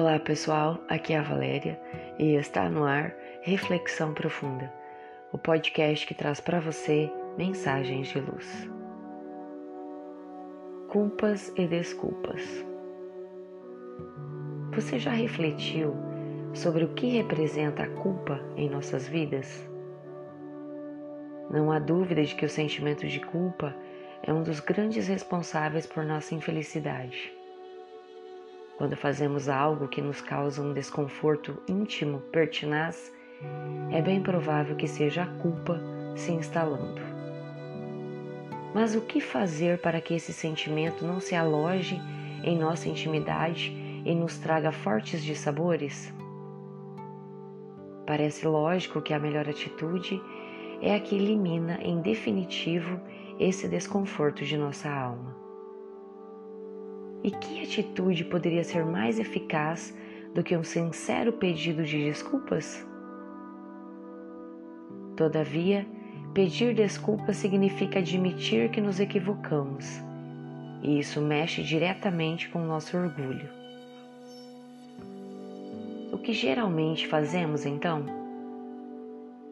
Olá pessoal, aqui é a Valéria e está no ar Reflexão Profunda, o podcast que traz para você mensagens de luz. Culpas e desculpas. Você já refletiu sobre o que representa a culpa em nossas vidas? Não há dúvida de que o sentimento de culpa é um dos grandes responsáveis por nossa infelicidade. Quando fazemos algo que nos causa um desconforto íntimo, pertinaz, é bem provável que seja a culpa se instalando. Mas o que fazer para que esse sentimento não se aloje em nossa intimidade e nos traga fortes dissabores? Parece lógico que a melhor atitude é a que elimina em definitivo esse desconforto de nossa alma. E que atitude poderia ser mais eficaz do que um sincero pedido de desculpas? Todavia, pedir desculpas significa admitir que nos equivocamos, e isso mexe diretamente com o nosso orgulho. O que geralmente fazemos então?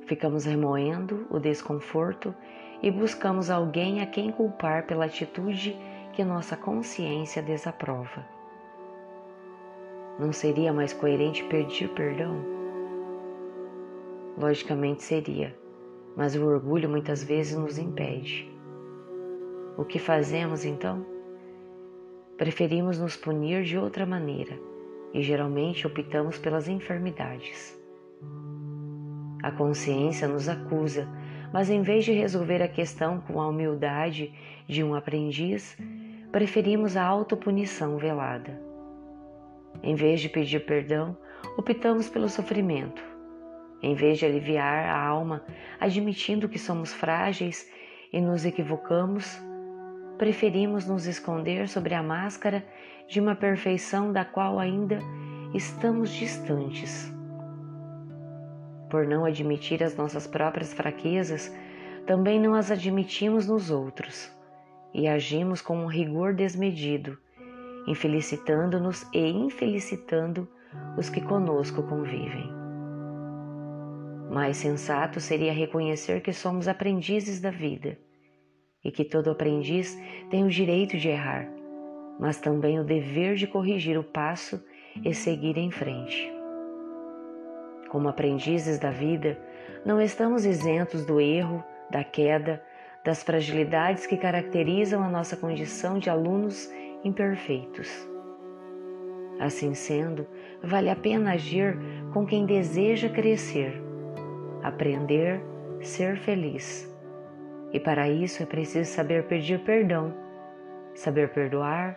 Ficamos remoendo o desconforto e buscamos alguém a quem culpar pela atitude que nossa consciência desaprova. Não seria mais coerente pedir perdão? Logicamente seria, mas o orgulho muitas vezes nos impede. O que fazemos então? Preferimos nos punir de outra maneira e geralmente optamos pelas enfermidades. A consciência nos acusa, mas em vez de resolver a questão com a humildade de um aprendiz, preferimos a autopunição velada. Em vez de pedir perdão, optamos pelo sofrimento. Em vez de aliviar a alma admitindo que somos frágeis e nos equivocamos, preferimos nos esconder sobre a máscara de uma perfeição da qual ainda estamos distantes. Por não admitir as nossas próprias fraquezas, também não as admitimos nos outros e agimos com um rigor desmedido, infelicitando-nos e infelicitando os que conosco convivem. Mais sensato seria reconhecer que somos aprendizes da vida e que todo aprendiz tem o direito de errar, mas também o dever de corrigir o passo e seguir em frente. Como aprendizes da vida, não estamos isentos do erro, da queda, das fragilidades que caracterizam a nossa condição de alunos imperfeitos. Assim sendo, vale a pena agir com quem deseja crescer, aprender, ser feliz. E para isso é preciso saber pedir perdão, saber perdoar,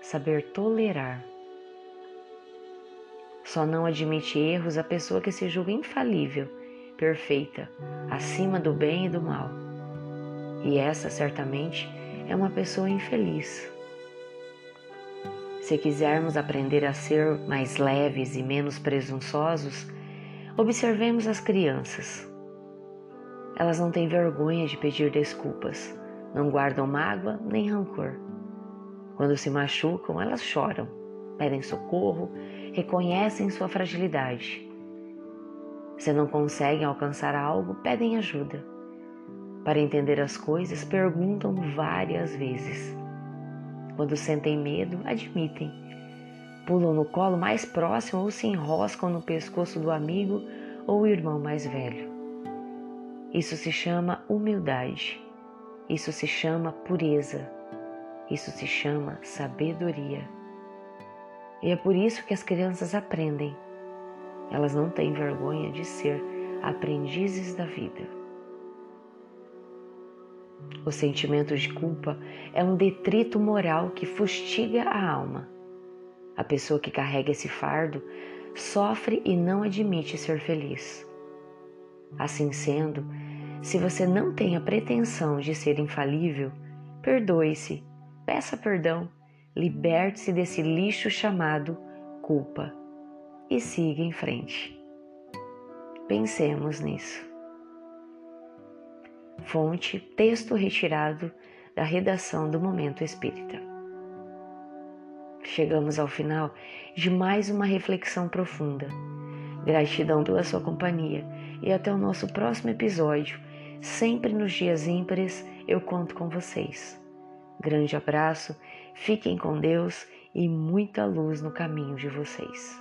saber tolerar. Só não admite erros a pessoa que se julga infalível, perfeita, acima do bem e do mal e essa certamente é uma pessoa infeliz. Se quisermos aprender a ser mais leves e menos presunçosos, observemos as crianças. Elas não têm vergonha de pedir desculpas, não guardam mágoa nem rancor. Quando se machucam, elas choram, pedem socorro, reconhecem sua fragilidade. Se não conseguem alcançar algo, pedem ajuda. Para entender as coisas, perguntam várias vezes. Quando sentem medo, admitem. Pulam no colo mais próximo ou se enroscam no pescoço do amigo ou irmão mais velho. Isso se chama humildade. Isso se chama pureza. Isso se chama sabedoria. E é por isso que as crianças aprendem. Elas não têm vergonha de ser aprendizes da vida. O sentimento de culpa é um detrito moral que fustiga a alma. A pessoa que carrega esse fardo sofre e não admite ser feliz. Assim sendo, se você não tem a pretensão de ser infalível, perdoe-se, peça perdão, liberte-se desse lixo chamado culpa e siga em frente. Pensemos nisso. Fonte: texto retirado da redação do Momento Espírita. chegamos ao final de mais uma reflexão profunda. Gratidão pela sua companhia e até o nosso próximo episódio. Sempre nos dias ímpares eu conto com vocês. Grande abraço, fiquem com Deus e muita luz no caminho de vocês.